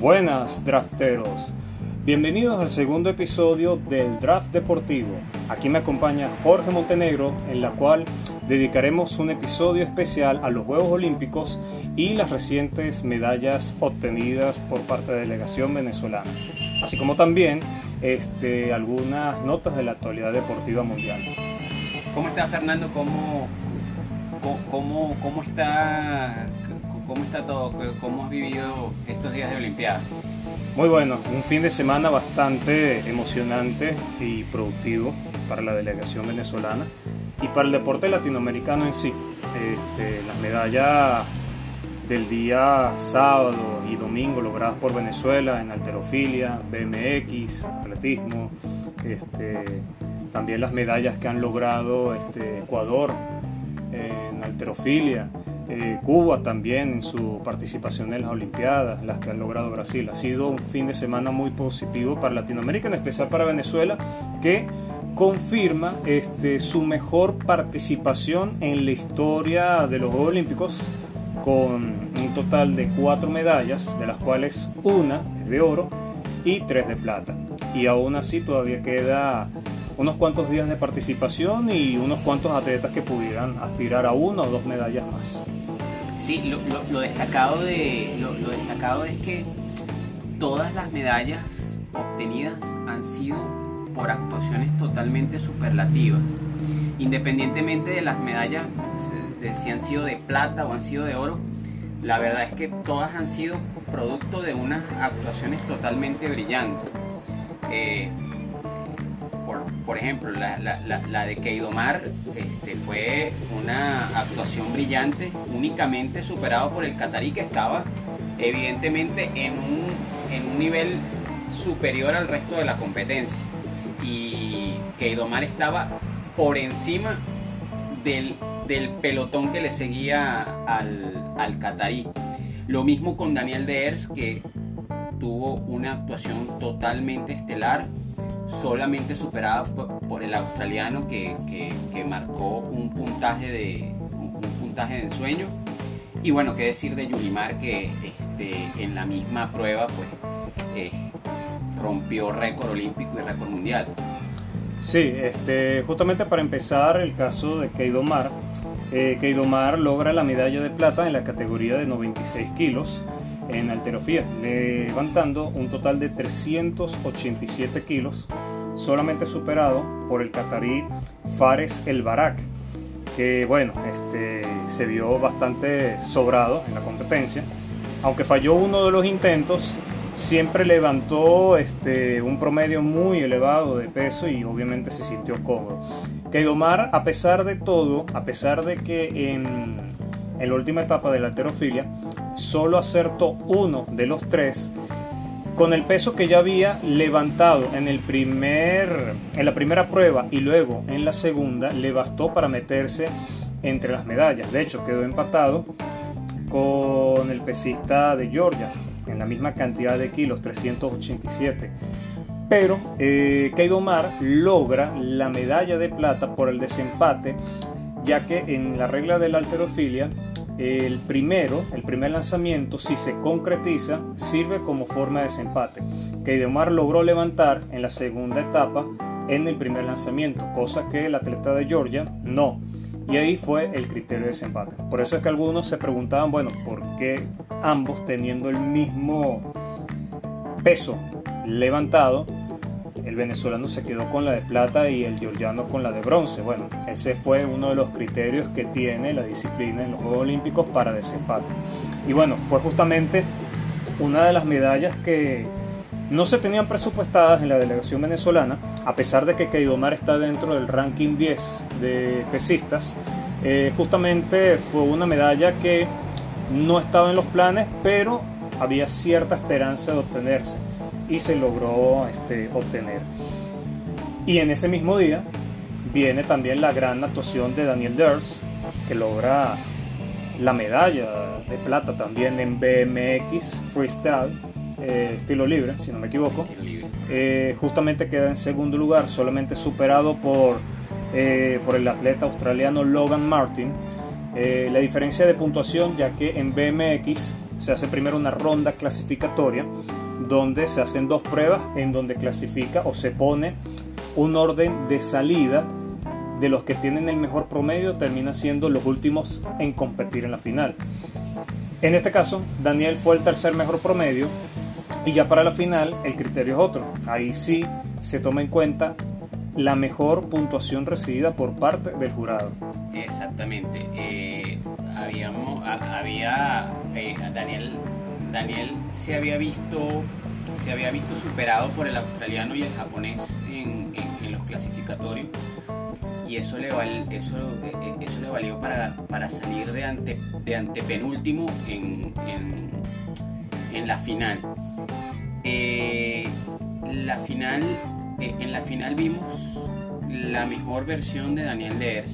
Buenas drafteros, bienvenidos al segundo episodio del Draft Deportivo. Aquí me acompaña Jorge Montenegro, en la cual dedicaremos un episodio especial a los Juegos Olímpicos y las recientes medallas obtenidas por parte de la delegación venezolana, así como también este, algunas notas de la actualidad deportiva mundial. ¿Cómo está Fernando? ¿Cómo, cómo, cómo está ¿Cómo está todo? ¿Cómo has vivido estos días de Olimpiada? Muy bueno, un fin de semana bastante emocionante y productivo para la delegación venezolana y para el deporte latinoamericano en sí. Este, las medallas del día sábado y domingo logradas por Venezuela en alterofilia, BMX, atletismo, este, también las medallas que han logrado este, Ecuador en alterofilia eh, Cuba también en su participación en las Olimpiadas, las que ha logrado Brasil. Ha sido un fin de semana muy positivo para Latinoamérica, en especial para Venezuela, que confirma este, su mejor participación en la historia de los Juegos Olímpicos con un total de cuatro medallas, de las cuales una es de oro y tres de plata. Y aún así todavía queda unos cuantos días de participación y unos cuantos atletas que pudieran aspirar a una o dos medallas más. Sí, lo, destacado de, lo, destacado es que todas las medallas obtenidas han sido por actuaciones totalmente superlativas. Independientemente de las medallas, si han sido de plata o han sido de oro, la verdad es que todas han sido producto de unas actuaciones totalmente brillantes. Eh, por ejemplo, la, de Keidomar este, fue una actuación brillante, únicamente superado por el catarí que estaba evidentemente en un, nivel superior al resto de la competencia. Y Keidomar estaba por encima del, pelotón que le seguía al, al catarí. Lo mismo con Daniel Deers, que tuvo una actuación totalmente estelar solamente superada por, el australiano que, marcó un puntaje de un, puntaje de ensueño. Y bueno qué decir de Yulimar que este, en la misma prueba pues eh, rompió récord olímpico y récord mundial. Sí este justamente para empezar el caso de Keidomar eh, Keidomar logra la medalla de plata en la categoría de 96 kilos en alterofía, levantando un total de 387 kilos, solamente superado por el catarí Fares El Barak, que bueno, este, se vio bastante sobrado en la competencia, aunque falló uno de los intentos, siempre levantó este, un promedio muy elevado de peso y obviamente se sintió cómodo. Keidomar, a pesar de todo, a pesar de que en, en la última etapa de la alterofilia solo acertó uno de los tres con el peso que ya había levantado en, el primer, en la primera prueba y luego en la segunda, le bastó para meterse entre las medallas. De hecho, quedó empatado con el pesista de Georgia en la misma cantidad de kilos, 387. Pero eh, Mar logra la medalla de plata por el desempate, ya que en la regla de la alterofilia el primero, el primer lanzamiento, si se concretiza, sirve como forma de desempate, que Ideomar logró levantar en la segunda etapa en el primer lanzamiento, cosa que el atleta de Georgia no. Y ahí fue el criterio de desempate. Por eso es que algunos se preguntaban, bueno, ¿por qué ambos teniendo el mismo peso levantado el venezolano se quedó con la de plata y el georgiano con la de bronce. Bueno, ese fue uno de los criterios que tiene la disciplina en los Juegos Olímpicos para desempate. Y bueno, fue justamente una de las medallas que no se tenían presupuestadas en la delegación venezolana, a pesar de que Keidomar está dentro del ranking 10 de pesistas. Eh, justamente fue una medalla que no estaba en los planes, pero había cierta esperanza de obtenerse y se logró este, obtener. Y en ese mismo día viene también la gran actuación de Daniel Ders, que logra la medalla de plata también en BMX Freestyle, eh, estilo libre, si no me equivoco. Eh, justamente queda en segundo lugar, solamente superado por, eh, por el atleta australiano Logan Martin. la diferencia de puntuación, ya que en BMX se hace primero una ronda clasificatoria donde se hacen dos pruebas en donde clasifica o se pone un orden de salida de los que tienen el mejor promedio termina siendo los últimos en competir en la final. En este caso, Daniel fue el tercer mejor promedio y ya para la final el criterio es otro. Ahí sí se toma en cuenta la mejor puntuación recibida por parte del jurado. Exactamente. Eh, habíamos, había eh, Daniel, Daniel se había visto se había visto superado por el australiano y el japonés en, los clasificatorios y eso le, eso, eh, eso le valió para, para salir de, ante, de antepenúltimo en, en, la final. la final en la final vimos la mejor versión de Daniel Deers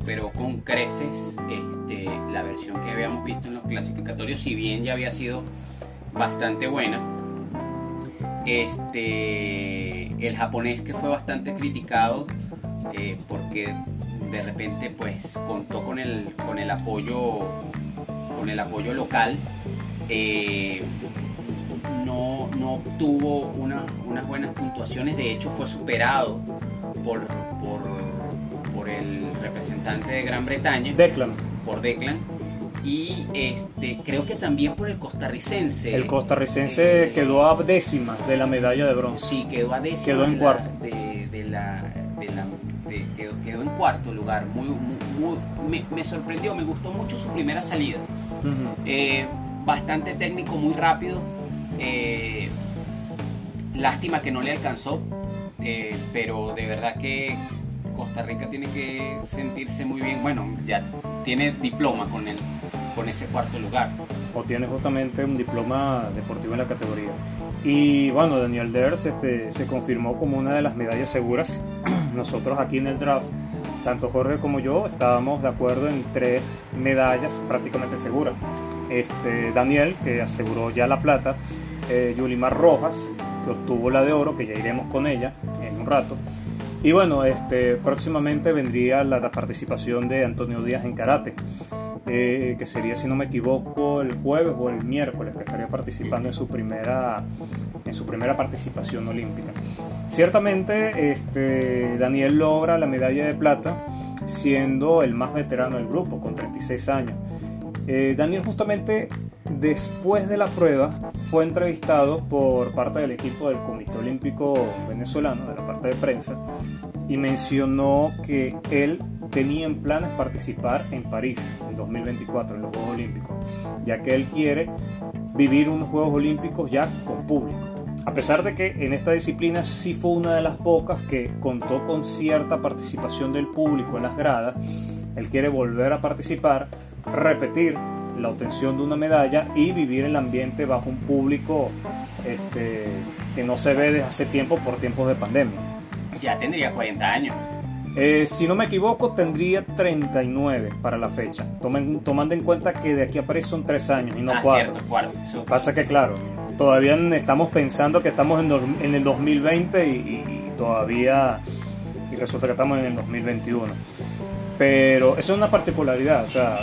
superó con creces este, la versión que habíamos visto en los clasificatorios, si bien ya había sido bastante buena. Este, el japonés que fue bastante criticado eh, porque de repente pues contó con el, con el apoyo con el apoyo local eh, no, no obtuvo unas buenas puntuaciones de hecho fue superado por, representante de Gran Bretaña. Declan. Por Declan. Y este, creo que también por el costarricense. El costarricense eh, quedó a décima de la medalla de bronce. Sí, quedó a décima. Quedó en cuarto. De, la, quedó, en cuarto lugar. Muy, me, sorprendió, me gustó mucho su primera salida. Eh, bastante técnico, muy rápido. Eh, lástima que no le alcanzó, pero de verdad que Costa Rica tiene que sentirse muy bien. Bueno, ya tiene diploma con, el, con ese cuarto lugar. O tiene justamente un diploma deportivo en la categoría. Y bueno, Daniel Ders este, se confirmó como una de las medallas seguras. Nosotros aquí en el draft, tanto Jorge como yo, estábamos de acuerdo en tres medallas prácticamente seguras. Este, Daniel, que aseguró ya la plata, eh, Yulimar Rojas, que obtuvo la de oro, que ya iremos con ella en un rato, y bueno, este, próximamente vendría la, participación de Antonio Díaz en karate, eh, que sería, si no me equivoco, el jueves o el miércoles, que estaría participando en su primera, en su primera participación olímpica. Ciertamente, este, Daniel logra la medalla de plata siendo el más veterano del grupo, con 36 años. Eh, Daniel justamente después de la prueba fue entrevistado por parte del equipo del Comité Olímpico Venezolano, de la parte de prensa, y mencionó que él tenía en planes participar en París en 2024, en los Juegos Olímpicos, ya que él quiere vivir unos Juegos Olímpicos ya con público. A pesar de que en esta disciplina sí fue una de las pocas que contó con cierta participación del público en las gradas, él quiere volver a participar repetir la obtención de una medalla y vivir el ambiente bajo un público este, que no se ve desde hace tiempo por tiempos de pandemia. Ya tendría 40 años. Eh, si no me equivoco, tendría 39 para la fecha, tomando en cuenta que de aquí a París son 3 años y no 4. Ah, Pasa que, claro, todavía estamos pensando que estamos en, el 2020 y, y, todavía, y resulta que estamos en el 2021. Pero eso es una particularidad, o sea,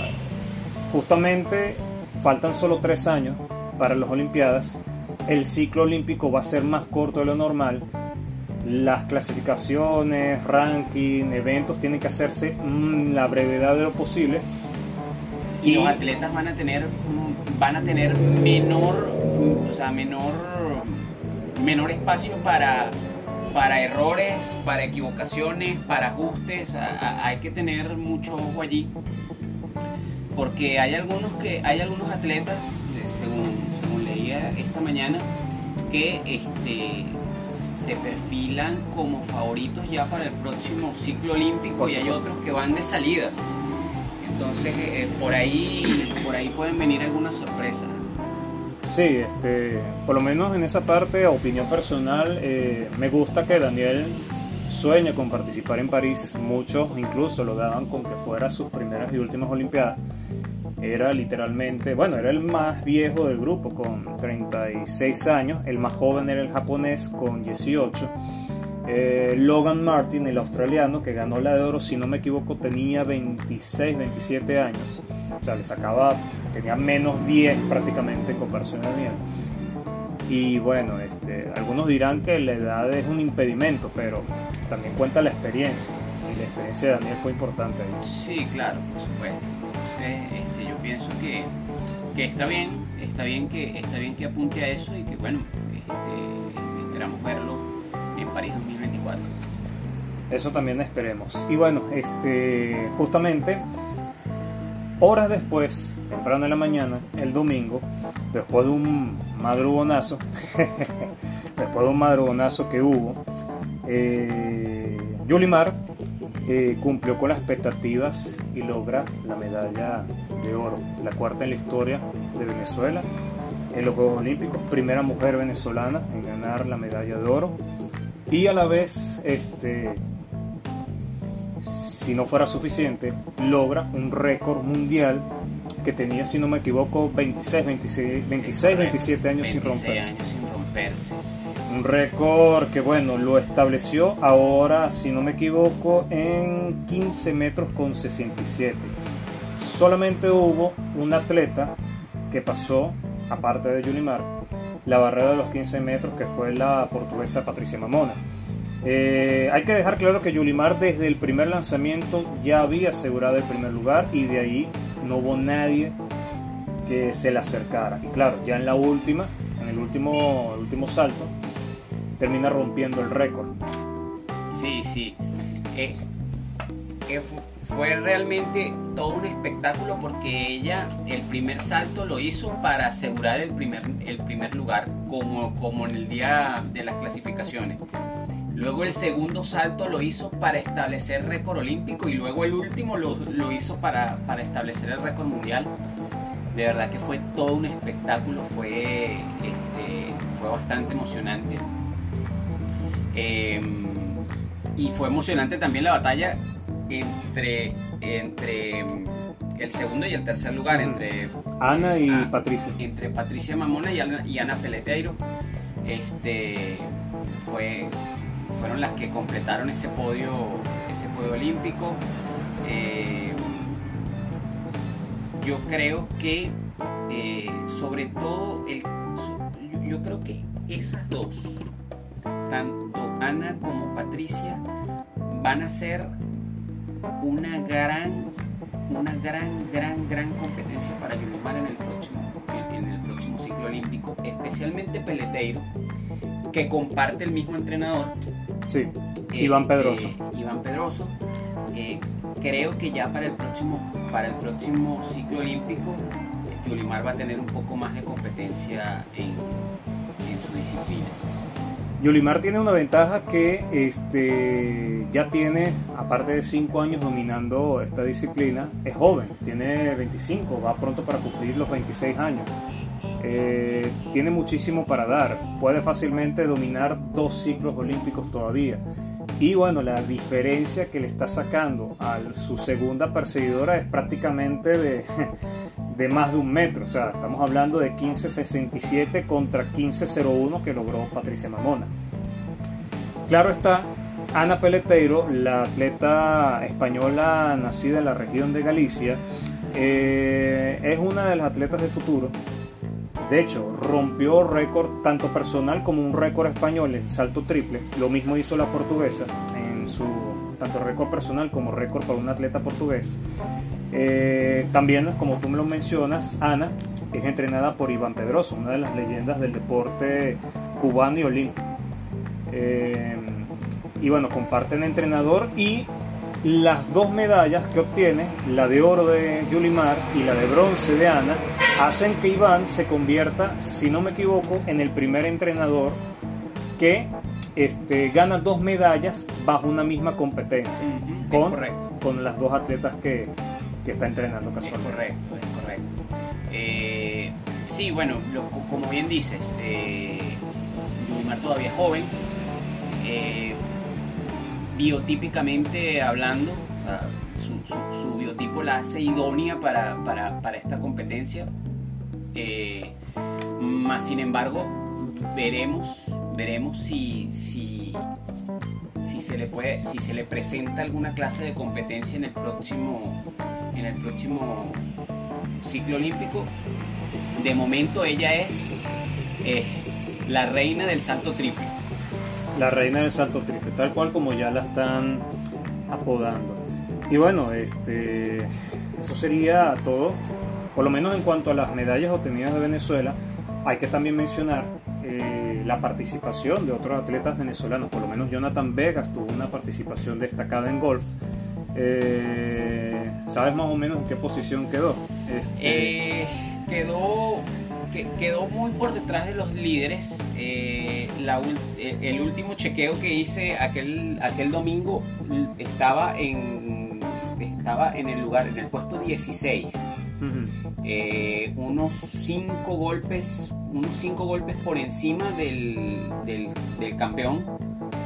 justamente faltan solo tres años para las Olimpiadas, el ciclo olímpico va a ser más corto de lo normal, las clasificaciones, ranking, eventos tienen que hacerse la brevedad de lo posible. Y, los atletas van a tener van a tener menor o sea, menor menor espacio para para errores, para equivocaciones, para ajustes, hay que tener mucho ojo allí porque hay algunos que hay algunos atletas según, leía esta mañana que este se perfilan como favoritos ya para el próximo ciclo olímpico y hay otros que van de salida. Entonces eh, por ahí por ahí pueden venir algunas sorpresas. Sí, este, por lo menos en esa parte, opinión personal, eh, me gusta que Daniel sueñe con participar en París. Muchos incluso lo daban con que fuera sus primeras y últimas Olimpiadas era literalmente, bueno, era el más viejo del grupo con 36 años, el más joven era el japonés con 18. Eh, Logan Martin, el australiano, que ganó la de oro, si no me equivoco, tenía 26, 27 años. O sea, le sacaba, tenía menos 10 prácticamente en comparación a Daniel. Y bueno, este, algunos dirán que la edad es un impedimento, pero también cuenta la experiencia. Y la experiencia de Daniel fue importante ahí. Sí, claro, por supuesto. Este, pienso que, que está bien, está bien que, está bien que apunte a eso y que bueno, este, esperamos verlo en París 2024. Eso también esperemos. Y bueno, este, justamente horas después, temprano en la mañana, el domingo, después de un madrugonazo, después de un madrugonazo que hubo, eh, Yulimar eh, cumplió con las expectativas y logra la medalla de oro, la cuarta en la historia de Venezuela en los Juegos Olímpicos, primera mujer venezolana en ganar la medalla de oro y a la vez este si no fuera suficiente, logra un récord mundial que tenía, si no me equivoco, 26, 26, 26 27 años sin romperse. Años sin romperse. Un récord que, bueno, lo estableció ahora, si no me equivoco, en 15 metros con 67. Solamente hubo un atleta que pasó, aparte de Yulimar, la barrera de los 15 metros, que fue la portuguesa Patricia Mamona. Eh, hay que dejar claro que Yulimar desde el primer lanzamiento ya había asegurado el primer lugar y de ahí no hubo nadie que se le acercara. Y claro, ya en la última, en el último, último salto, termina rompiendo el récord. Sí, sí. Eh, fue realmente todo un espectáculo porque ella el primer salto lo hizo para asegurar el primer, el primer lugar, como, como en el día de las clasificaciones. Luego el segundo salto lo hizo para establecer récord olímpico y luego el último lo, lo hizo para, para, establecer el récord mundial. De verdad que fue todo un espectáculo, fue, este, fue bastante emocionante. Eh, y fue emocionante también la batalla entre, entre el segundo y el tercer lugar, entre Ana y ah, Patricia. Entre Patricia Mamona y Ana, y Ana Peleteiro. Este, fue, fueron las que completaron ese podio, ese podio olímpico. Eh, yo creo que eh, sobre todo el, yo creo que esas dos, tanto Ana como Patricia, van a ser una gran, una gran, gran, gran competencia para Yulimar en el próximo, en el próximo ciclo olímpico, especialmente Peleteiro, que comparte el mismo entrenador. Sí, Iván este, Pedroso. Iván Pedroso. Eh, creo que ya para el próximo, para el próximo ciclo olímpico, Yulimar va a tener un poco más de competencia en, en su disciplina. Yulimar tiene una ventaja que este, ya tiene, aparte de 5 años dominando esta disciplina, es joven, tiene 25, va pronto para cumplir los 26 años. Eh, tiene muchísimo para dar, puede fácilmente dominar dos ciclos olímpicos todavía. Y bueno, la diferencia que le está sacando a su segunda perseguidora es prácticamente de, de más de un metro. O sea, estamos hablando de 15.67 contra 15.01 que logró Patricia Mamona. Claro está, Ana Peleteiro, la atleta española nacida en la región de Galicia, eh, es una de las atletas del futuro. De hecho, rompió récord tanto personal como un récord español en salto triple. Lo mismo hizo la portuguesa en su tanto récord personal como récord para un atleta portugués. Eh, también, como tú me lo mencionas, Ana es entrenada por Iván Pedroso, una de las leyendas del deporte cubano y olímpico. Eh, y bueno, comparten entrenador y las dos medallas que obtiene, la de oro de Yulimar y la de bronce de Ana, hacen que Iván se convierta, si no me equivoco, en el primer entrenador que este, gana dos medallas bajo una misma competencia con, con las dos atletas que, que está entrenando casualmente. Es correcto, es correcto. Eh, sí, bueno, como bien dices, eh, todavía es joven. Eh, biotípicamente hablando, su, biotipo la hace idónea para, para, esta competencia. Eh, más sin embargo, veremos, veremos si, si, si se le puede, si se le presenta alguna clase de competencia en el próximo, en el próximo ciclo olímpico. De momento ella es eh, la reina del salto triple. La reina del salto triple, tal cual como ya la están apodando. Y bueno, este, eso sería todo, por lo menos en cuanto a las medallas obtenidas de Venezuela. Hay que también mencionar eh, la participación de otros atletas venezolanos, por lo menos Jonathan Vegas tuvo una participación destacada en golf. Eh, ¿Sabes más o menos en qué posición quedó? Este... Eh, quedó, quedó muy por detrás de los líderes. el último chequeo que hice aquel, aquel domingo estaba en, estaba en el lugar, en el puesto 16. unos 5 golpes unos 5 golpes por encima del, del, campeón,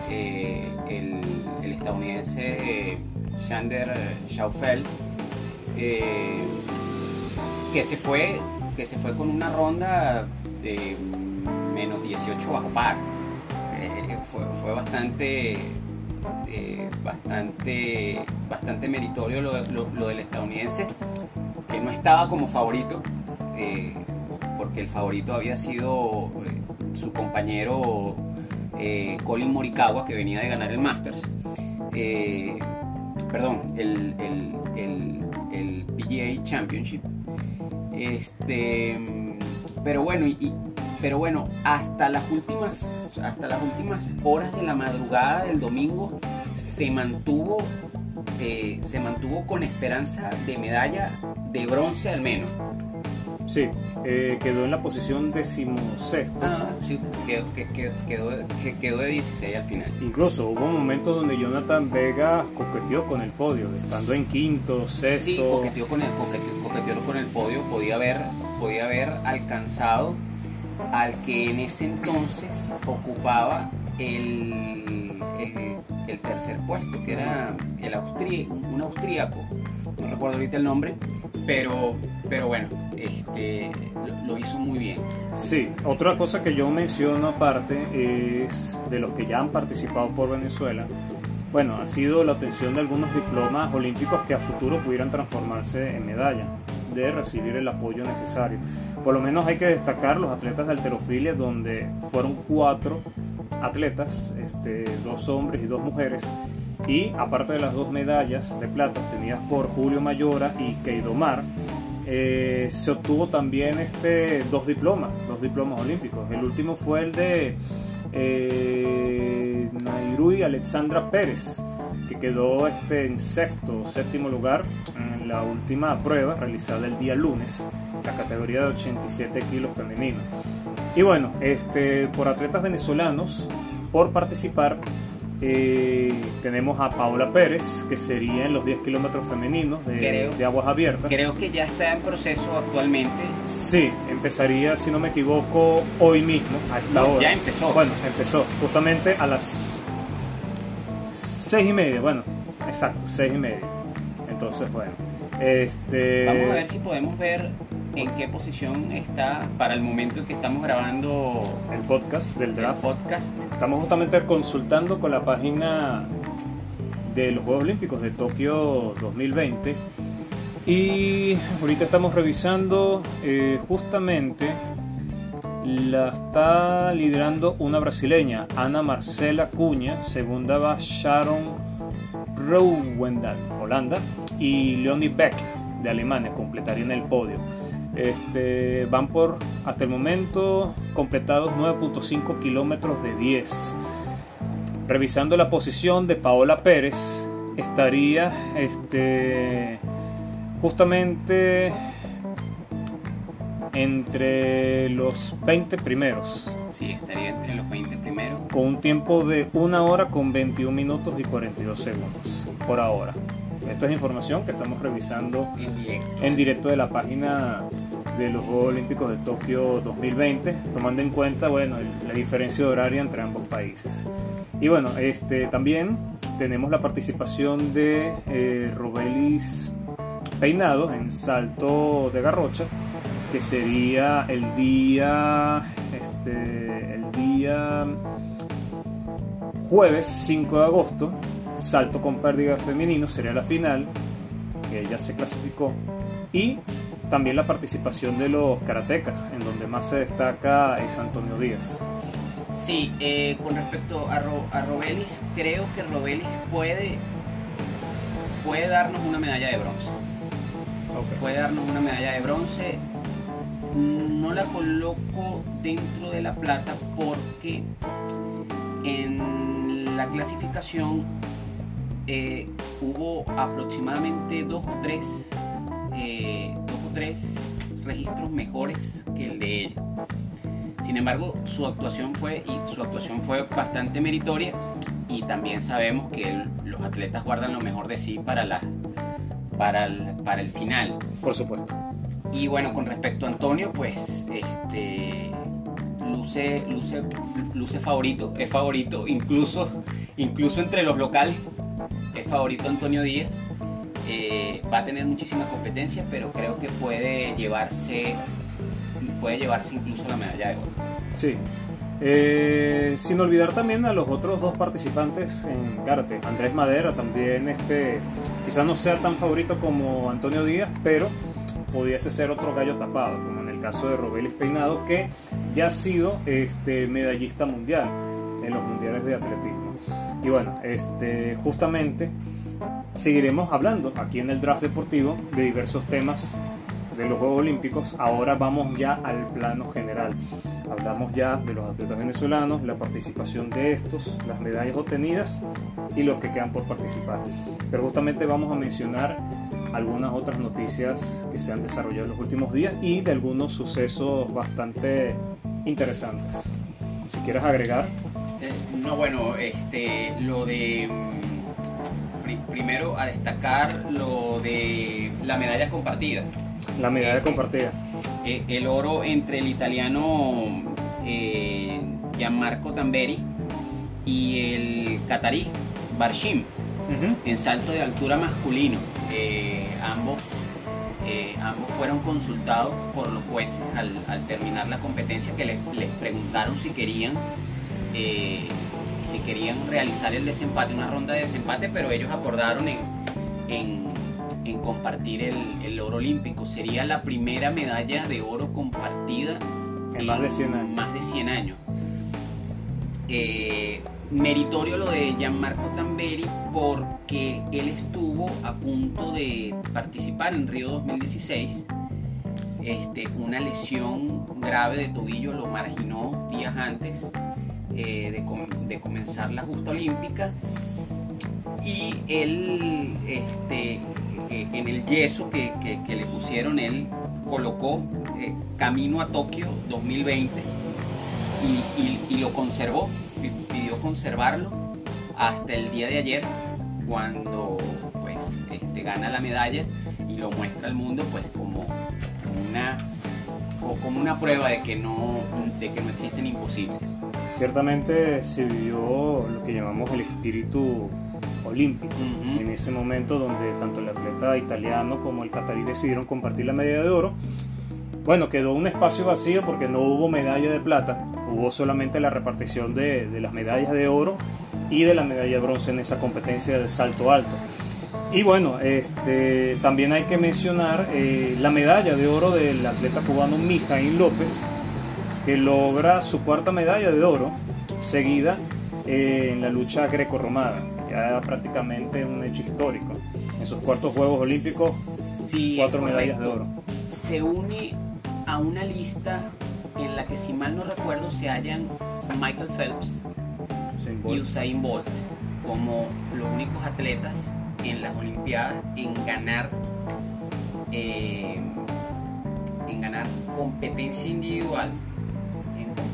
eh, el, estadounidense Sander Schaufeld, eh, que, se fue, que se fue con una ronda de menos 18 bajo par. Eh, fue, bastante bastante bastante meritorio lo, del estadounidense que no estaba como favorito porque el favorito había sido eh, su compañero eh, Colin Morikawa, que venía de ganar el Masters. Eh, perdón, el, el, PGA Championship. Este, pero bueno, y, pero bueno, hasta las últimas hasta las últimas horas de la madrugada del domingo se mantuvo se mantuvo con esperanza de medalla de bronce al menos. Sí, eh, quedó en la posición decimosexta. Ah, sí, quedó, quedó, de 16 al final. Incluso hubo momentos donde Jonathan Vega coqueteó con el podio, estando en quinto, sexto. Sí, coqueteó con el, coqueteó, con el podio, podía haber, podía haber alcanzado al que en ese entonces ocupaba el, el, tercer puesto, que era el austrí, un austríaco, no recuerdo ahorita el nombre, pero, pero bueno, este, lo, hizo muy bien. Sí, otra cosa que yo menciono aparte es de los que ya han participado por Venezuela. Bueno, ha sido la obtención de algunos diplomas olímpicos que a futuro pudieran transformarse en medalla, de recibir el apoyo necesario. Por lo menos hay que destacar los atletas de alterofilia, donde fueron cuatro atletas, este, dos hombres y dos mujeres, y aparte de las dos medallas de plata obtenidas por Julio Mayora y Keidomar, eh, se obtuvo también este, dos diplomas, dos diplomas olímpicos. El último fue el de eh, Nairui Alexandra Pérez, que quedó este, en sexto o séptimo lugar en la última prueba realizada el día lunes, la categoría de 87 kilos femenino. Y bueno, este, por atletas venezolanos, por participar, eh, tenemos a Paola Pérez, que sería en los 10 kilómetros femeninos de, aguas abiertas. Creo que ya está en proceso actualmente. Sí, empezaría, si no me equivoco, hoy mismo, a esta hora. Ya empezó. Bueno, empezó justamente a las 6 y media, bueno, exacto, 6 y media. Entonces, bueno. Este... Vamos a ver si podemos ver en qué posición está para el momento en que estamos grabando el podcast del draft. podcast. Estamos justamente consultando con la página de los Juegos Olímpicos de Tokio 2020 y ahorita estamos revisando eh, justamente la está liderando una brasileña, Ana Marcela Cuña, segunda va Sharon Rowendal, Holanda, y Leonie Beck de Alemania completarían el podio. Este, van por, hasta el momento, completados 9.5 kilómetros de 10. Revisando la posición de Paola Pérez, estaría este, justamente entre los 20 primeros. Sí, estaría entre los 20 primeros. Con un tiempo de 1 hora con 21 minutos y 42 segundos por ahora. Esta es información que estamos revisando en directo, de la página de los Juegos Olímpicos de Tokio 2020, tomando en cuenta bueno, la diferencia de horario entre ambos países. Y bueno, este, también tenemos la participación de eh, Robelis Peinado en salto de garrocha, que sería el día, este, el día jueves 5 de agosto, salto con pérdida femenino sería la final, que ya se clasificó, y también la participación de los karatecas, en donde más se destaca es Antonio Díaz. Sí, eh, con respecto a, a Robelis, creo que Robelis puede, puede darnos una medalla de bronce. Puede darnos una medalla de bronce. No la coloco dentro de la plata porque en la clasificación eh, hubo aproximadamente dos o tres eh, tres registros mejores que el de ella. Sin embargo, su actuación fue y su actuación fue bastante meritoria y también sabemos que los atletas guardan lo mejor de sí para la para el, para el final. Por supuesto. Y bueno, con respecto a Antonio, pues este luce luce luce favorito, es favorito incluso incluso entre los locales es favorito Antonio Díaz. Eh, va a tener muchísima competencia, pero creo que puede llevarse puede llevarse incluso la medalla de oro. Sí. Eh, sin olvidar también a los otros dos participantes en karate. Andrés Madera también, este, quizás no sea tan favorito como Antonio Díaz, pero pudiese ser otro gallo tapado, como en el caso de Robelis Peinado, que ya ha sido este, medallista mundial en los mundiales de atletismo. Y bueno, este, justamente seguiremos hablando aquí en el draft deportivo de diversos temas de los Juegos Olímpicos. Ahora vamos ya al plano general. Hablamos ya de los atletas venezolanos, la participación de estos, las medallas obtenidas y los que quedan por participar. Pero justamente vamos a mencionar algunas otras noticias que se han desarrollado en los últimos días y de algunos sucesos bastante interesantes. Si quieres agregar. Eh, no, bueno, este, lo de primero a destacar lo de la medalla compartida. La medalla eh, compartida. Eh, el oro entre el italiano Gianmarco Tamberi y el catarí Barshim en salto de altura masculino. ambos, ambos fueron consultados por los jueces al, terminar la competencia que les, les preguntaron si querían eh, querían realizar el desempate, una ronda de desempate, pero ellos acordaron en, en, compartir el, oro olímpico. Sería la primera medalla de oro compartida en, más de 100 años. Más de 100 años. Eh, meritorio lo de Gianmarco Tamberi porque él estuvo a punto de participar en Río 2016. Este, una lesión grave de tobillo lo marginó días antes eh, de, comenzar la justa olímpica. Y él este, eh, en el yeso que, le pusieron él colocó eh, camino a Tokio 2020 y, lo conservó pidió conservarlo hasta el día de ayer cuando pues este, gana la medalla y lo muestra al mundo pues como una como una prueba de que no de que no existen imposibles ciertamente se vivió lo que llamamos el espíritu olímpico. En ese momento donde tanto el atleta italiano como el catarí decidieron compartir la medalla de oro, bueno, quedó un espacio vacío porque no hubo medalla de plata, hubo solamente la repartición de, las medallas de oro y de la medalla de bronce en esa competencia de salto alto. Y bueno, este, también hay que mencionar eh, la medalla de oro del atleta cubano Mijaín López, que logra su cuarta medalla de oro, seguida eh, en la lucha greco-romana, ya prácticamente un hecho histórico. En sus cuartos Juegos Olímpicos, cuatro medallas de oro. Se une a una lista en la que, si mal no recuerdo, se hallan Michael Phelps y Usain Bolt como los únicos atletas en las Olimpiadas en ganar eh, en ganar competencia individual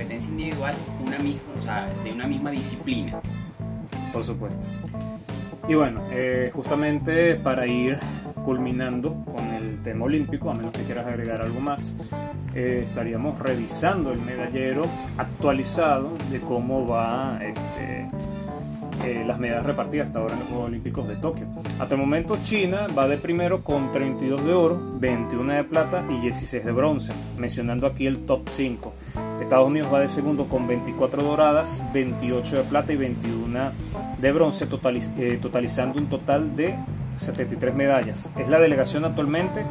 competencia individual una misma, de una misma disciplina. Por supuesto. Y bueno, eh, justamente para ir culminando con el tema olímpico, a menos que quieras agregar algo más, eh, estaríamos revisando el medallero actualizado de cómo va este, eh, las medallas repartidas hasta ahora en los Juegos Olímpicos de Tokio. Hasta el momento China va de primero con 32 de oro, 21 de plata y 16 de bronce, mencionando aquí el top 5. Estados Unidos va de segundo con 24 doradas, 28 de plata y 21 de bronce, eh, totalizando un total de 73 medallas. Es la delegación actualmente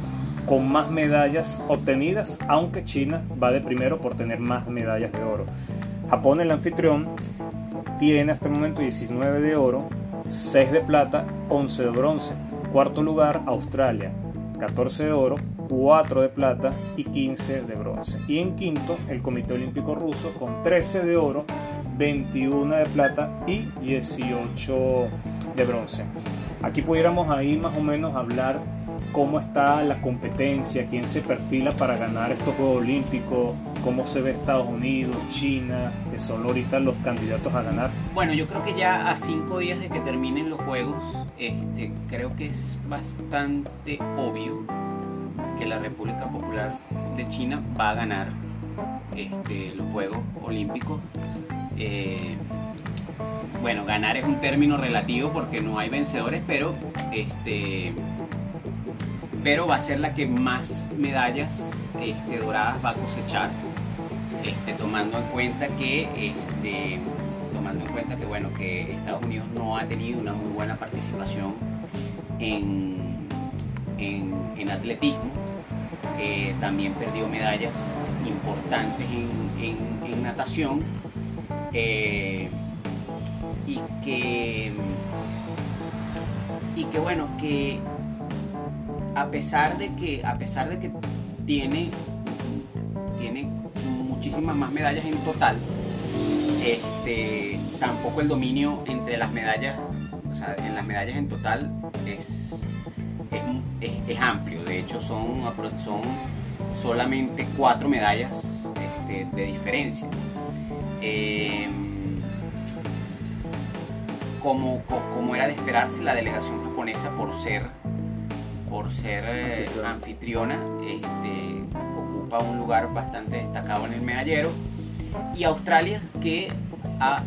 con más medallas obtenidas, aunque China va de primero por tener más medallas de oro. Japón, el anfitrión, tiene hasta el momento 19 de oro, 6 de plata, 11 de bronce. Cuarto lugar, Australia, 14 de oro, 4 de plata y 15 de bronce. Y en quinto, el Comité Olímpico Ruso con 13 de oro, 21 de plata y 18 de bronce. Aquí pudiéramos ahí más o menos hablar cómo está la competencia, quién se perfila para ganar estos Juegos Olímpicos, cómo se ve Estados Unidos, China, que son ahorita los candidatos a ganar. Bueno, yo creo que ya a cinco días de que terminen los Juegos, este, creo que es bastante obvio que la República Popular de China va a ganar este, los Juegos Olímpicos. Eh, bueno, ganar es un término relativo porque no hay vencedores, pero este pero va a ser la que más medallas este, doradas va a cosechar, tomando en cuenta que tomando en cuenta que bueno que Estados Unidos no ha tenido una muy buena participación en, en, atletismo, eh, también perdió medallas importantes en, natación. Eh, y que y que bueno que a pesar de que a pesar de que tiene tiene muchísimas más medallas en total este tampoco el dominio entre las medallas o sea, en las medallas en total es es, amplio. De hecho son son solamente cuatro medallas este, de diferencia. Eh, como, como era de esperarse, la delegación japonesa por ser, por ser eh, anfitriona, este, ocupa un lugar bastante destacado en el medallero. Y Australia que ha,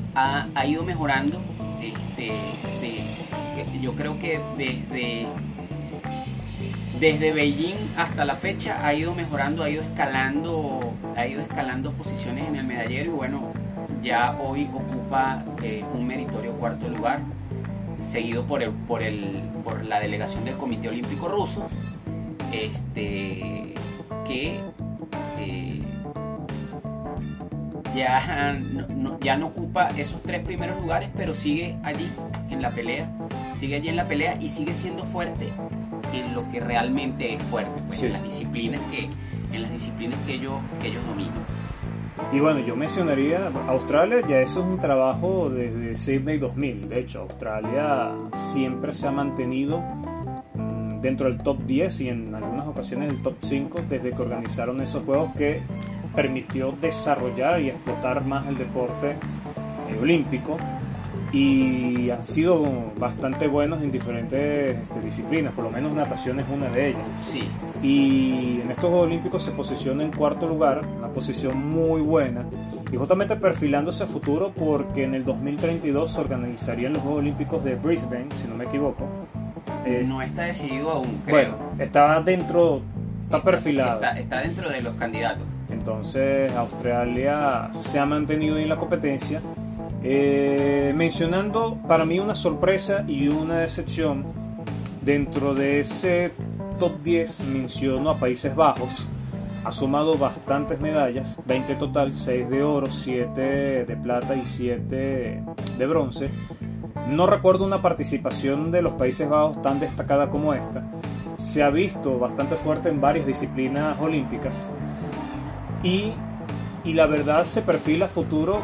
ha, ido mejorando, este, yo creo que desde, desde Beijing hasta la fecha ha ido mejorando, ha ido escalando, ha ido escalando posiciones en el medallero y bueno, ya hoy ocupa eh, un meritorio cuarto lugar, seguido por, el, por, el, por la delegación del Comité Olímpico Ruso, este, que eh, ya, no, ya no ocupa esos tres primeros lugares, pero sigue allí en la pelea, sigue allí en la pelea y sigue siendo fuerte en lo que realmente es fuerte, pues, en las disciplinas que en las disciplinas que ellos, que ellos dominan. Y bueno, yo mencionaría Australia, ya eso es un trabajo desde Sydney 2000. De hecho, Australia siempre se ha mantenido mm, dentro del top 10 y en algunas ocasiones el top 5 desde que organizaron esos juegos que permitió desarrollar y explotar más el deporte eh, olímpico y han sido bastante buenos en diferentes este, disciplinas, por lo menos natación es una de ellas. Sí. Y en estos Juegos Olímpicos se posiciona en cuarto lugar, una posición muy buena, y justamente perfilándose a futuro porque en el 2032 se organizarían los Juegos Olímpicos de Brisbane, si no me equivoco. no está decidido aún, creo. Bueno, está dentro, está, perfilado. Está, está dentro de los candidatos. Entonces Australia se ha mantenido en la competencia eh, mencionando para mí una sorpresa y una decepción, dentro de ese top 10 menciono a Países Bajos, ha sumado bastantes medallas, 20 total, 6 de oro, 7 de plata y 7 de bronce. No recuerdo una participación de los Países Bajos tan destacada como esta. Se ha visto bastante fuerte en varias disciplinas olímpicas y, y la verdad se perfila futuro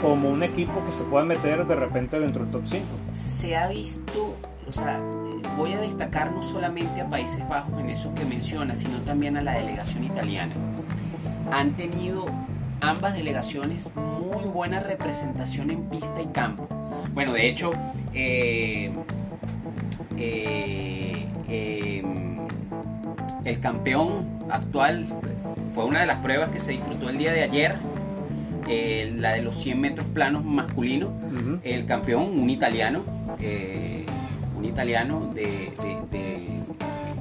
como un equipo que se pueda meter de repente dentro del top 5. Se ha visto, o sea, voy a destacar no solamente a Países Bajos en eso que menciona, sino también a la delegación italiana. Han tenido ambas delegaciones muy buena representación en pista y campo. Bueno, de hecho, eh, eh, em, el campeón actual fue una de las pruebas que se disfrutó el día de ayer eh, la de los 100 metros planos masculino, el campeón, un italiano, eh, un italiano de,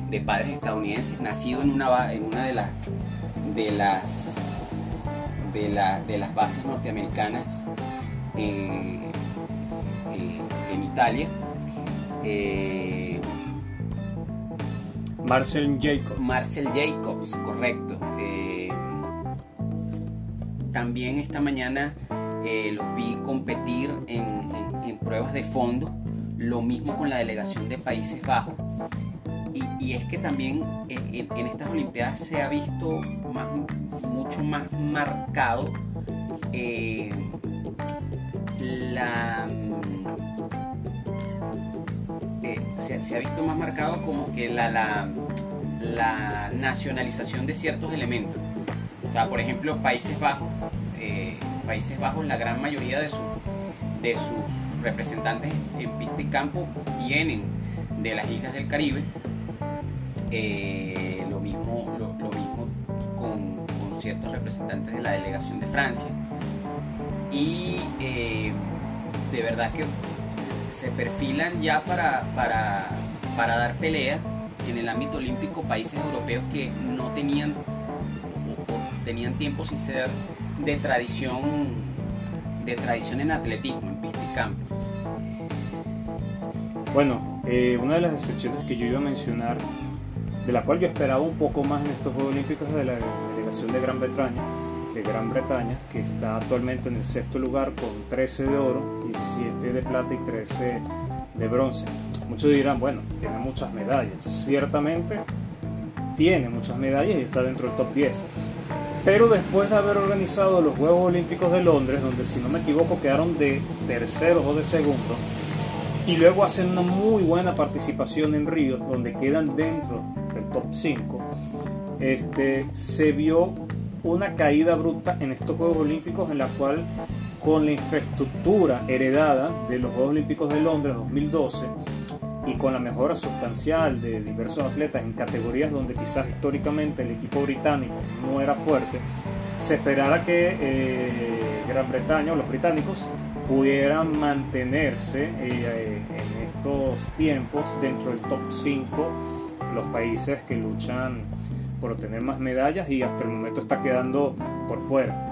de, padres estadounidenses, nacido en una, en una de las de las de, la, de las bases norteamericanas eh, eh, en Italia. Marcel Jacobs. Marcel Jacobs, correcto. También esta mañana los vi competir en, en, pruebas de fondo, lo mismo con la delegación de Países Bajos. Y, y es que también en, en, estas Olimpiadas se ha visto mucho más marcado la eh, se, ha visto más marcado como que la, la, nacionalización de ciertos elementos. Sea, por ejemplo, Países Bajos, eh, Países Bajos, la gran mayoría de, de sus representantes en pista y campo vienen de las islas del Caribe. Eh, lo, mismo, lo, mismo con, con, ciertos representantes de la delegación de Francia. Y de verdad que se perfilan ya para, para, para dar pelea en el ámbito olímpico países europeos que no tenían tenían tiempo sin ser de tradición de tradición en atletismo, en pista y campo. Bueno, eh, una de las excepciones que yo iba a mencionar, de la cual yo esperaba un poco más en estos Juegos Olímpicos de la delegación de Gran Bretaña, de Gran Bretaña, que está actualmente en el sexto lugar con 13 de oro, 17 de plata y 13 de bronce. Muchos dirán, bueno, tiene muchas medallas. Ciertamente tiene muchas medallas y está dentro del top 10. Pero después de haber organizado los Juegos Olímpicos de Londres, donde si no me equivoco quedaron de terceros o de segundo, y luego hacen una muy buena participación en Río, donde quedan dentro del top 5, este, se vio una caída bruta en estos Juegos Olímpicos en la cual con la infraestructura heredada de los Juegos Olímpicos de Londres 2012 y con la mejora sustancial de diversos atletas en categorías donde quizás históricamente el equipo británico no era fuerte, se esperara que eh, Gran Bretaña o los británicos pudieran mantenerse eh, en estos tiempos dentro del top 5 los países que luchan por obtener más medallas y hasta el momento está quedando por fuera.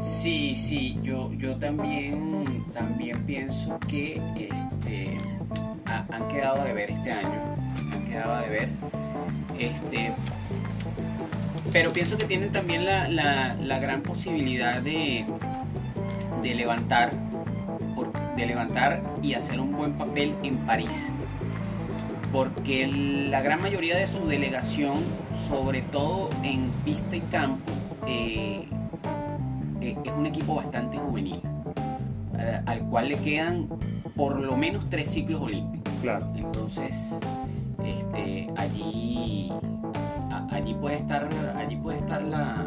Sí, sí, yo, yo también, también pienso que este, han quedado de ver este año, han quedado de ver. Este, pero pienso que tienen también la, la, gran posibilidad de, de levantar de levantar y hacer un buen papel en París porque la gran mayoría de su delegación, sobre todo en pista y campo, eh, eh, es un equipo bastante juvenil, eh, al cual le quedan por lo menos tres ciclos olímpicos. Entonces, este, allí, allí puede estar, allí puede estar la,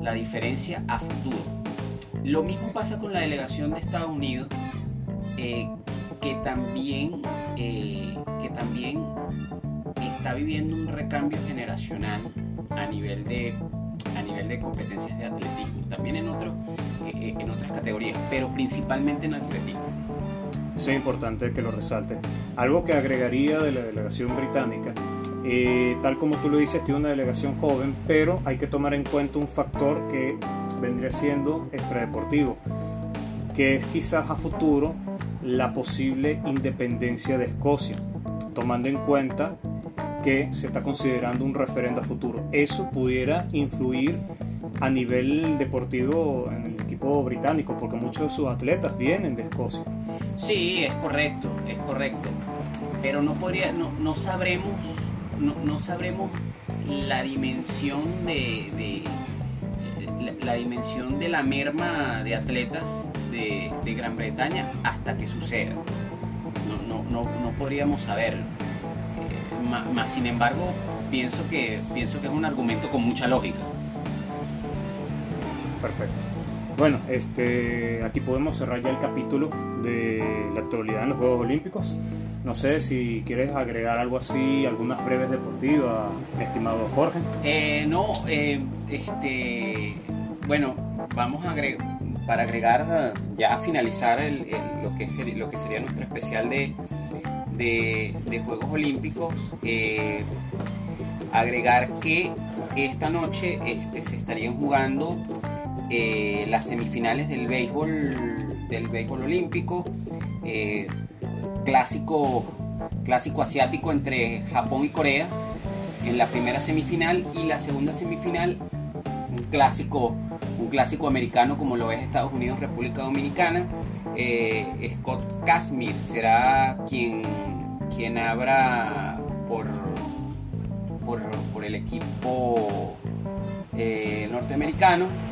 la diferencia a futuro. Lo mismo pasa con la delegación de Estados Unidos, que también, eh, que también está viviendo un recambio generacional a nivel de a nivel de competencias de atletismo, también en, otro, eh, eh, en otras categorías, pero principalmente en atletismo. Eso es importante que lo resalte. Algo que agregaría de la delegación británica, tal como tú lo dices, tiene una delegación joven, pero hay que tomar en cuenta un factor que vendría siendo extradeportivo, que es quizás a futuro la posible independencia de Escocia, tomando en cuenta que se está considerando un referendo a futuro. Eso pudiera influir a nivel deportivo en el equipo británico, porque muchos de sus atletas vienen de Escocia. Sí, es correcto, es correcto. Pero no podría, no, no sabremos, no, no, sabremos la dimensión de, de la, dimensión de la merma de atletas de, Gran Bretaña hasta que suceda. No, no, no, podríamos saberlo. Eh, más, sin embargo, pienso que, pienso que es un argumento con mucha lógica. Perfecto. Bueno, este, aquí podemos cerrar ya el capítulo de la actualidad en los Juegos Olímpicos. No sé si quieres agregar algo así, algunas breves deportivas, estimado Jorge. Eh, no, eh, este, bueno, vamos a agregar, para agregar, ya a finalizar lo, que lo que sería nuestro especial de, de, Juegos Olímpicos, eh, agregar que esta noche este, se estarían jugando eh, las semifinales del béisbol, del béisbol olímpico, eh, clásico, clásico asiático entre Japón y Corea en la primera semifinal y la segunda semifinal un clásico un clásico americano como lo es Estados Unidos República Dominicana. Eh, Scott Kashmir será quien quien abra por por, el equipo norteamericano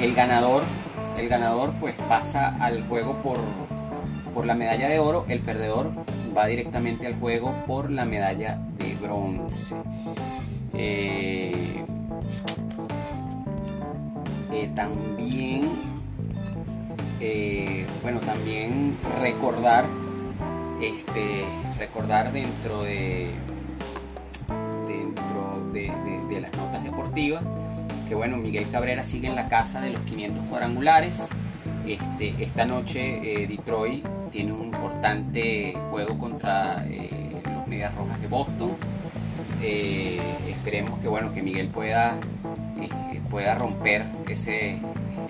el ganador el ganador pues pasa al juego por por la medalla de oro el perdedor va directamente al juego por la medalla de bronce. Eh, eh, también, eh, bueno, también recordar, este, recordar dentro de dentro de, las notas deportivas que bueno, Miguel Cabrera sigue en la casa de los 500 cuadrangulares. Este, esta noche Detroit tiene un importante juego contra eh, los Medias Rojas de Boston. Eh, esperemos que bueno que Miguel pueda, eh, pueda romper ese,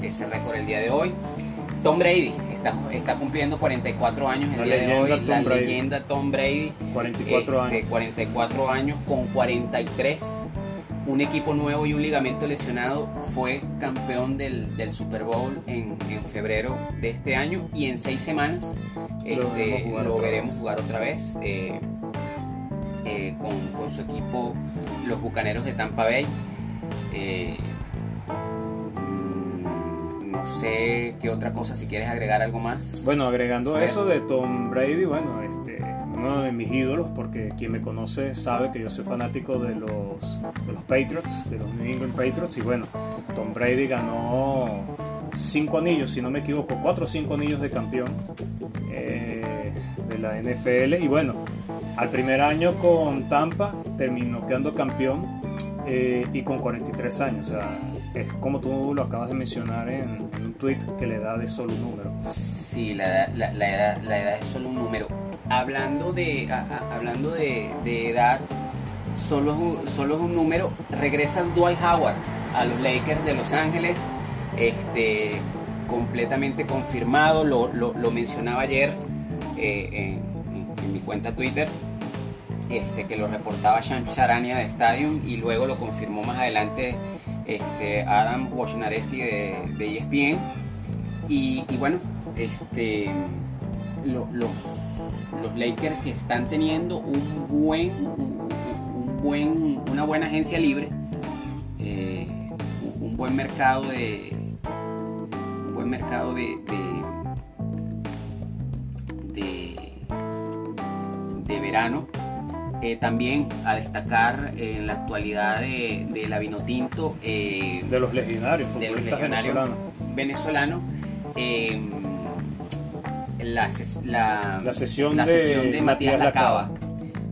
ese récord el día de hoy. Tom Brady está, está cumpliendo 44 años el día de hoy. la leyenda Tom Brady. 44 años. 44 años con 43 un equipo nuevo y un ligamento lesionado fue campeón del, Super Bowl en, febrero de este año y en seis semanas este, lo, veremos jugar otra vez eh, eh, con, su equipo los Bucaneros de Tampa Bay. Eh, mm, no sé qué otra cosa, si quieres agregar algo más. Bueno, agregando eso de Tom Brady, bueno, este uno de mis ídolos, porque quien me conoce sabe que yo soy fanático de los, de los Patriots, de los New England Patriots, y bueno, Tom Brady ganó cinco anillos, si no me equivoco, cuatro o cinco anillos de campeón eh, de la NFL, y bueno, al primer año con Tampa terminó quedando campeón eh, y con 43 años, o sea, es como tú lo acabas de mencionar en, un tweet que la edad es solo un número. Sí, la, la, la, edad, la edad es solo un número hablando de, hablando de, edad, solo, solo es un número, regresa Dwight Howard a los Lakers de Los Ángeles, este, completamente confirmado, lo, mencionaba ayer eh, en, mi cuenta Twitter, este, que lo reportaba Sham Sharania de Stadium y luego lo confirmó más adelante este, Adam Wojnarowski de, de ESPN. Y, y bueno, este, los, los Lakers que están teniendo un buen, un, buen, una buena agencia libre, eh, un buen mercado de, un buen mercado de, de, verano. Eh, también a destacar en la actualidad de, la Vinotinto. Eh, de los legionarios, de los legionarios venezolanos la, la, sesión, de, Matías Lacaba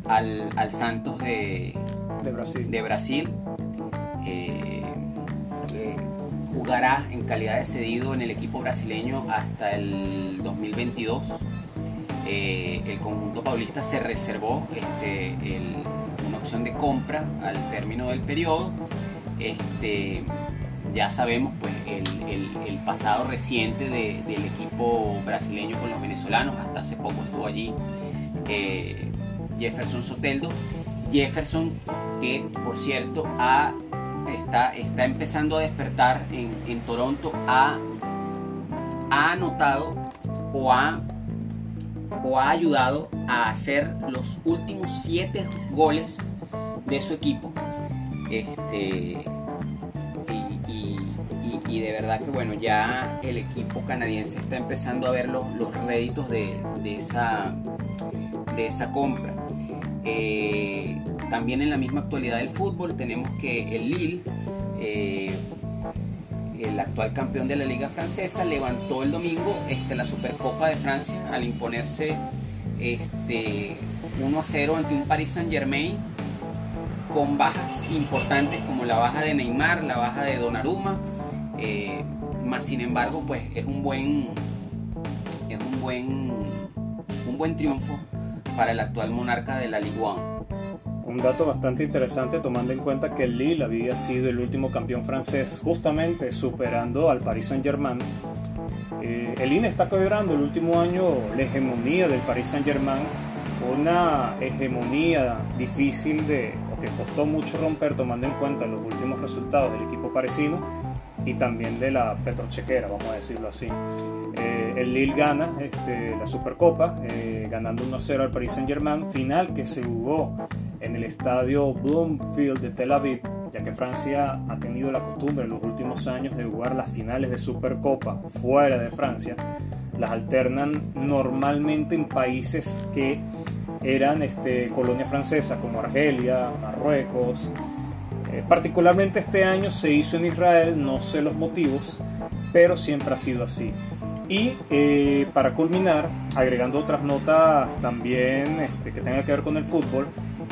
al, al, Santos de, Brasil. De Brasil. Eh, eh, jugará en calidad de cedido en el equipo brasileño hasta el 2022. Eh, el conjunto paulista se reservó este, una opción de compra al término del periodo. Este, ya sabemos pues el, pasado reciente del equipo brasileño con los venezolanos, hasta hace poco estuvo allí eh, Jefferson Soteldo. Jefferson que por cierto está, está empezando a despertar en, Toronto, ha, ha anotado o ha, o ha ayudado a hacer los últimos siete goles de su equipo. Este, y de verdad que bueno, ya el equipo canadiense está empezando a ver los, réditos de, esa, de esa compra. Eh, también en la misma actualidad del fútbol tenemos que el Lille, eh, el actual campeón de la liga francesa, levantó el domingo este, la Supercopa de Francia al imponerse este, 1 a 0 ante un Paris Saint Germain con bajas importantes como la baja de Neymar, la baja de Donnarumma, eh, más sin embargo, pues es un buen, es un buen, un buen triunfo para el actual monarca de la Ligue 1. un dato bastante interesante tomando en cuenta que Lille había sido el último campeón francés, justamente superando al Paris Saint-Germain. Eh, el Lille está cobrando el último año la hegemonía del Paris Saint-Germain, una hegemonía difícil de, o que costó mucho romper tomando en cuenta los últimos resultados del equipo parisino y también de la Petrochequera, vamos a decirlo así. Eh, el Lille gana este, la Supercopa, eh, ganando 1-0 al Paris Saint-Germain, final que se jugó en el estadio Bloomfield de Tel Aviv, ya que Francia ha tenido la costumbre en los últimos años de jugar las finales de Supercopa fuera de Francia. Las alternan normalmente en países que eran este, colonia francesa, como Argelia, Marruecos, eh, particularmente este año se hizo en Israel, no sé los motivos, pero siempre ha sido así. Y eh, para culminar, agregando otras notas también este, que tengan que ver con el fútbol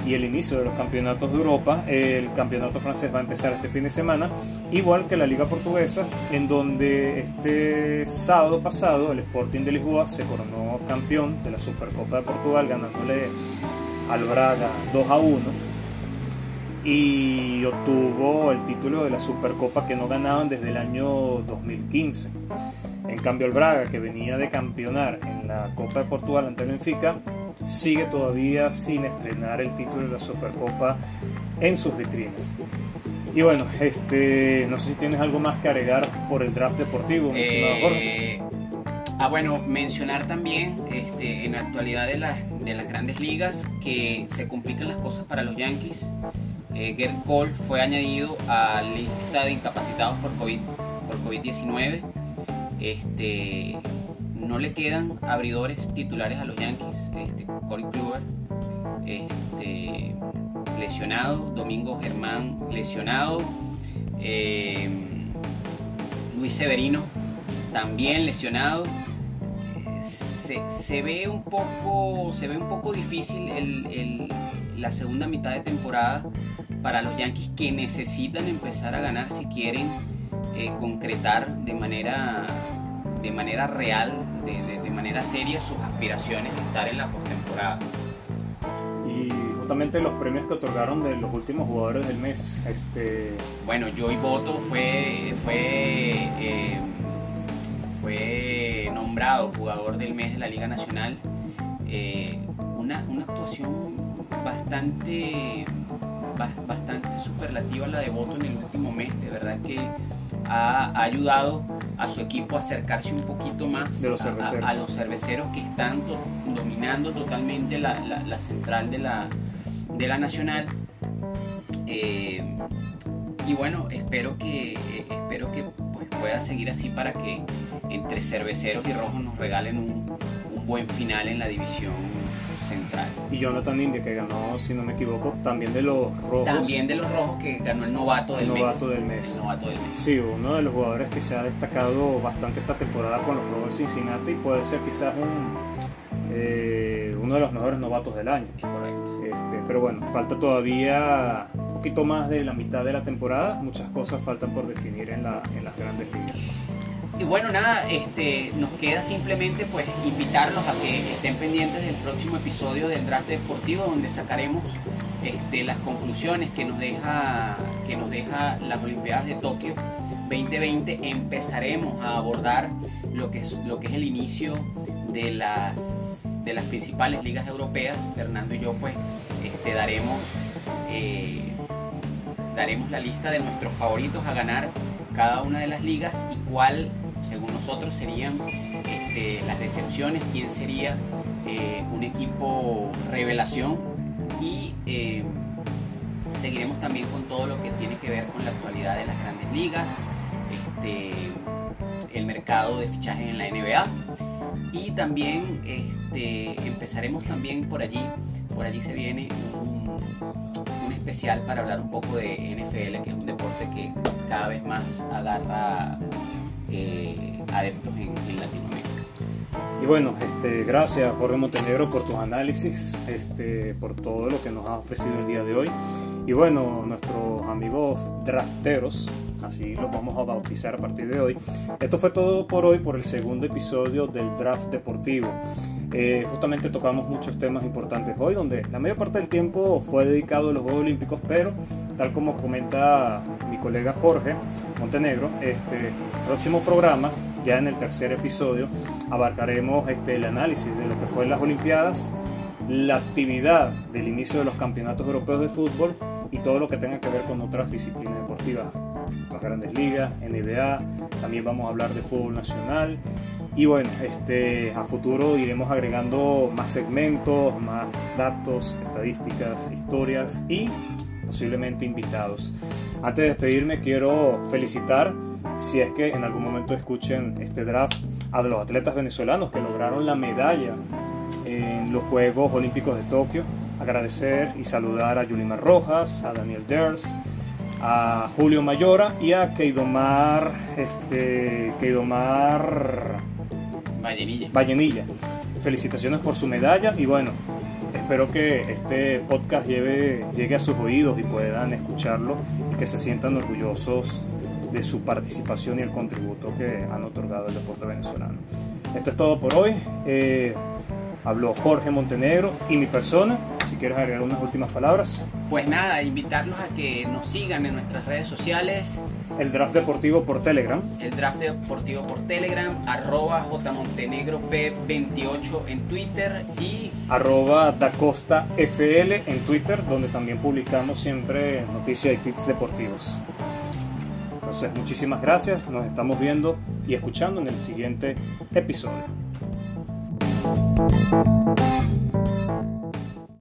y el inicio de los campeonatos de Europa, el campeonato francés va a empezar este fin de semana, igual que la Liga Portuguesa, en donde este sábado pasado el Sporting de Lisboa se coronó campeón de la Supercopa de Portugal, ganándole al Braga 2 a 1 y obtuvo el título de la Supercopa que no ganaban desde el año 2015. En cambio el Braga, que venía de campeonar en la Copa de Portugal ante el Benfica, sigue todavía sin estrenar el título de la Supercopa en sus vitrinas. Y bueno, este, no sé si tienes algo más que agregar por el draft deportivo. Eh, ah, bueno, mencionar también este, en la actualidad de, de las grandes ligas que se complican las cosas para los Yankees eh, Gert Cole fue añadido a lista de incapacitados por COVID por COVID-19. Este, no le quedan abridores titulares a los Yankees. Este, Corey Kluber este, lesionado, Domingo Germán lesionado, eh, Luis Severino también lesionado. Se, ve un poco se ve un poco difícil la segunda mitad de temporada para los Yankees que necesitan empezar a ganar si quieren eh, concretar de manera, de manera real, de, manera seria sus aspiraciones de estar en la postemporada. Y justamente los premios que otorgaron de los últimos jugadores del mes. Este... Bueno, Joey Boto fue, fue, eh, fue nombrado jugador del mes de la Liga Nacional. Eh, una, una actuación bastante bastante superlativa la de Boto en el último mes, de verdad que ha, ayudado a su equipo a acercarse un poquito más a, los cerveceros que están dominando totalmente la, central de la, de la Nacional. Eh, y bueno, espero que, espero que pueda seguir así para que entre cerveceros y rojos nos regalen un, un buen final en la división central. Y Jonathan India, que ganó, si no me equivoco, también de los rojos. También de los rojos, que ganó el novato del, novato Del mes. El novato del mes. Sí, uno de los jugadores que se ha destacado bastante esta temporada con los rojos de Cincinnati y puede ser quizás un, eh, uno de los mejores novatos del año. Correcto. Este, pero bueno, falta todavía poquito más de la mitad de la temporada. Muchas cosas faltan por definir en, la, en las grandes ligas. Y bueno, nada, este, nos queda simplemente pues invitarlos a que estén pendientes del próximo episodio del Draft Deportivo donde sacaremos este, las conclusiones que nos deja que nos deja las Olimpiadas de Tokio 2020. Empezaremos a abordar lo que es lo que es el inicio de las de las principales ligas europeas. Fernando y yo pues este, daremos eh, daremos la lista de nuestros favoritos a ganar cada una de las ligas y cuál según nosotros serían este, las decepciones, quién sería eh, un equipo revelación. Y eh, seguiremos también con todo lo que tiene que ver con la actualidad de las grandes ligas, este, el mercado de fichajes en la NBA y también este, empezaremos también por allí, por allí se viene un, especial para hablar un poco de NFL, que es un deporte que cada vez más agarra eh, adeptos en, Latinoamérica. Y bueno, este, gracias Jorge Montenegro por tus análisis, este, por todo lo que nos ha ofrecido el día de hoy. Y bueno, nuestros amigos drafteros, así los vamos a bautizar a partir de hoy. Esto fue todo por hoy, por el segundo episodio del draft deportivo. Eh, justamente tocamos muchos temas importantes hoy, donde la mayor parte del tiempo fue dedicado a los Juegos Olímpicos, pero tal como comenta mi colega Jorge Montenegro, este próximo programa, ya en el tercer episodio, abarcaremos este, el análisis de lo que fue las Olimpiadas, la actividad del inicio de los campeonatos europeos de fútbol y todo lo que tenga que ver con otras disciplinas deportivas, las grandes ligas, NBA, también vamos a hablar de fútbol nacional y bueno, este, a futuro iremos agregando más segmentos, más datos, estadísticas, historias y posiblemente invitados. Antes de despedirme quiero felicitar, si es que en algún momento escuchen este draft, a los atletas venezolanos que lograron la medalla los Juegos Olímpicos de Tokio. Agradecer y saludar a Yulimar Rojas, a Daniel Ders, a Julio Mayora y a Keidomar, este, Keidomar Vallenilla. Vallenilla. Felicitaciones por su medalla y bueno, espero que este podcast lleve, llegue a sus oídos y puedan escucharlo y que se sientan orgullosos de su participación y el contributo que han otorgado al deporte venezolano. Esto es todo por hoy. Eh, habló Jorge Montenegro y mi persona. Si quieres agregar unas últimas palabras. Pues nada, invitarlos a que nos sigan en nuestras redes sociales. El draft deportivo por Telegram. El draft deportivo por Telegram, arroba jmontenegrop28 en Twitter y arroba dacostafl en Twitter, donde también publicamos siempre noticias y tips deportivos. Entonces, muchísimas gracias, nos estamos viendo y escuchando en el siguiente episodio. Thank you.